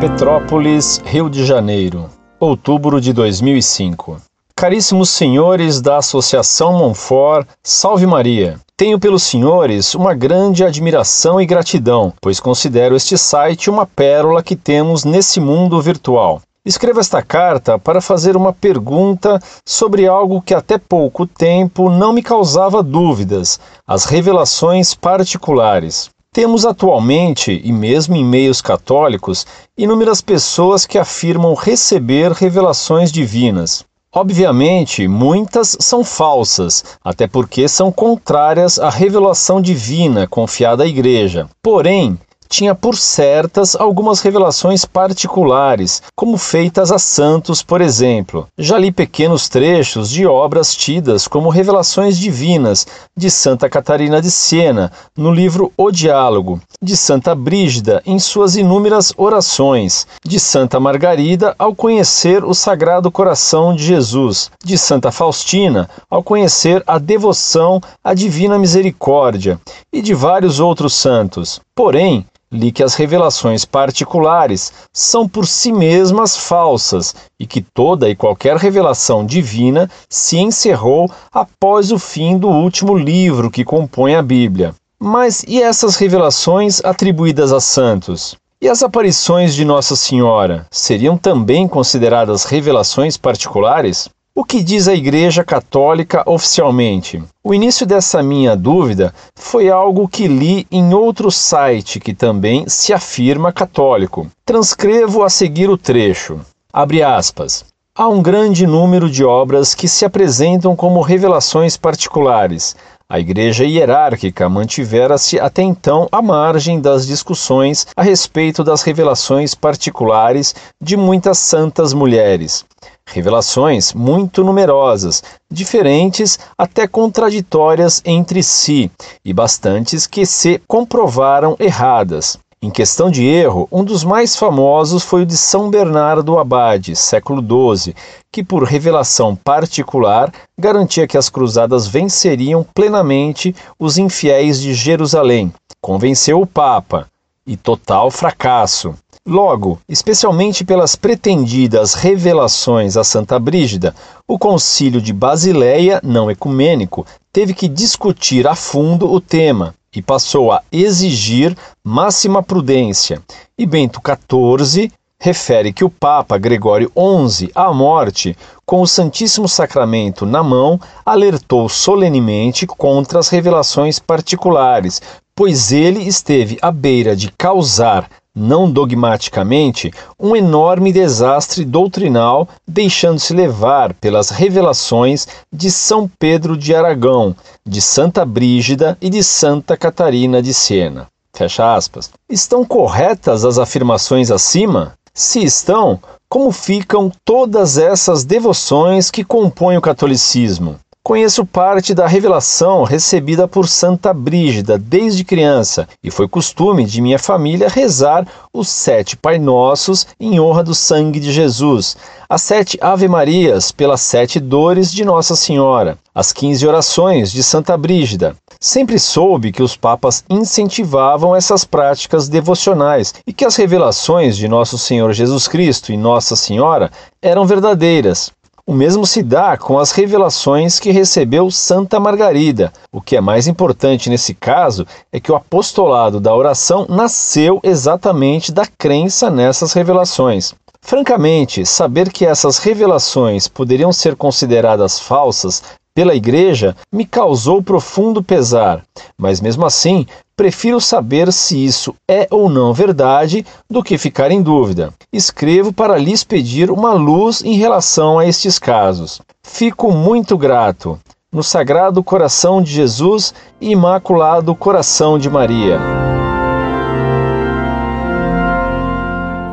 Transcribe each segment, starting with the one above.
Petrópolis, Rio de Janeiro, outubro de 2005. Caríssimos senhores da Associação Monfort, Salve Maria. Tenho pelos senhores uma grande admiração e gratidão, pois considero este site uma pérola que temos nesse mundo virtual. Escrevo esta carta para fazer uma pergunta sobre algo que até pouco tempo não me causava dúvidas: as revelações particulares. Temos atualmente, e mesmo em meios católicos, inúmeras pessoas que afirmam receber revelações divinas. Obviamente, muitas são falsas, até porque são contrárias à revelação divina confiada à Igreja. Porém, tinha por certas algumas revelações particulares, como feitas a santos, por exemplo. Já li pequenos trechos de obras tidas como revelações divinas de Santa Catarina de Siena, no livro O Diálogo, de Santa Brígida em suas inúmeras orações, de Santa Margarida ao conhecer o Sagrado Coração de Jesus, de Santa Faustina ao conhecer a devoção à Divina Misericórdia e de vários outros santos. Porém, li que as revelações particulares são por si mesmas falsas e que toda e qualquer revelação divina se encerrou após o fim do último livro que compõe a Bíblia. Mas e essas revelações atribuídas a santos? E as aparições de Nossa Senhora seriam também consideradas revelações particulares? O que diz a Igreja Católica oficialmente? O início dessa minha dúvida foi algo que li em outro site que também se afirma católico. Transcrevo a seguir o trecho. Abre aspas. Há um grande número de obras que se apresentam como revelações particulares. A Igreja hierárquica mantivera-se até então à margem das discussões a respeito das revelações particulares de muitas santas mulheres. Revelações muito numerosas, diferentes até contraditórias entre si, e bastantes que se comprovaram erradas. Em questão de erro, um dos mais famosos foi o de São Bernardo Abade, século XII, que, por revelação particular, garantia que as cruzadas venceriam plenamente os infiéis de Jerusalém. Convenceu o Papa, e total fracasso. Logo, especialmente pelas pretendidas revelações a Santa Brígida, o Concílio de Basileia, não ecumênico, teve que discutir a fundo o tema e passou a exigir máxima prudência. E Bento XIV refere que o Papa Gregório XI, à morte, com o Santíssimo Sacramento na mão, alertou solenemente contra as revelações particulares, pois ele esteve à beira de causar não dogmaticamente, um enorme desastre doutrinal, deixando-se levar pelas revelações de São Pedro de Aragão, de Santa Brígida e de Santa Catarina de Siena. Fecha aspas. Estão corretas as afirmações acima? Se estão, como ficam todas essas devoções que compõem o catolicismo? Conheço parte da revelação recebida por Santa Brígida desde criança, e foi costume de minha família rezar os sete Pai Nossos em honra do sangue de Jesus, as sete Ave Marias pelas sete dores de Nossa Senhora, as quinze orações de Santa Brígida. Sempre soube que os papas incentivavam essas práticas devocionais e que as revelações de Nosso Senhor Jesus Cristo e Nossa Senhora eram verdadeiras. O mesmo se dá com as revelações que recebeu Santa Margarida. O que é mais importante nesse caso é que o apostolado da oração nasceu exatamente da crença nessas revelações. Francamente, saber que essas revelações poderiam ser consideradas falsas pela Igreja me causou profundo pesar, mas mesmo assim prefiro saber se isso é ou não verdade do que ficar em dúvida. Escrevo para lhes pedir uma luz em relação a estes casos. Fico muito grato. No Sagrado Coração de Jesus e Imaculado Coração de Maria.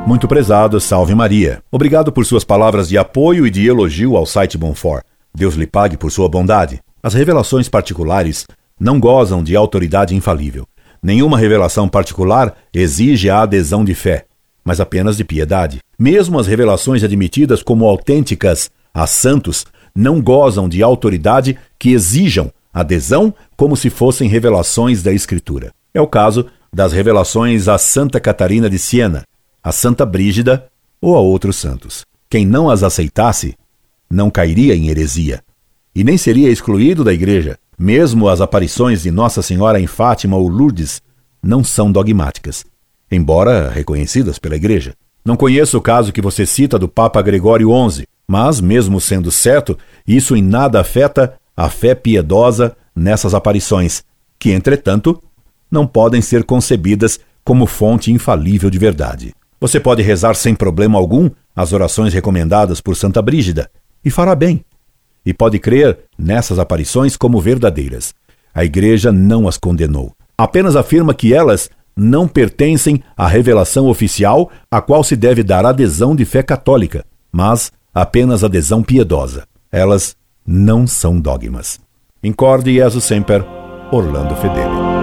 Muito prezado, salve Maria. Obrigado por suas palavras de apoio e de elogio ao site Bonfort. Deus lhe pague por sua bondade. As revelações particulares não gozam de autoridade infalível. Nenhuma revelação particular exige a adesão de fé, mas apenas de piedade. Mesmo as revelações admitidas como autênticas a santos não gozam de autoridade que exijam adesão como se fossem revelações da Escritura. É o caso das revelações a Santa Catarina de Siena, a Santa Brígida ou a outros santos. Quem não as aceitasse não cairia em heresia e nem seria excluído da igreja. Mesmo as aparições de Nossa Senhora em Fátima ou Lourdes não são dogmáticas, embora reconhecidas pela igreja. Não conheço o caso que você cita do Papa Gregório XI, mas, mesmo sendo certo, isso em nada afeta a fé piedosa nessas aparições, que, entretanto, não podem ser concebidas como fonte infalível de verdade. Você pode rezar sem problema algum as orações recomendadas por Santa Brígida, e fará bem. E pode crer nessas aparições como verdadeiras. A Igreja não as condenou. Apenas afirma que elas não pertencem à revelação oficial a qual se deve dar adesão de fé católica, mas apenas adesão piedosa. Elas não são dogmas. Incorde Jesus Semper, Orlando Fedeli.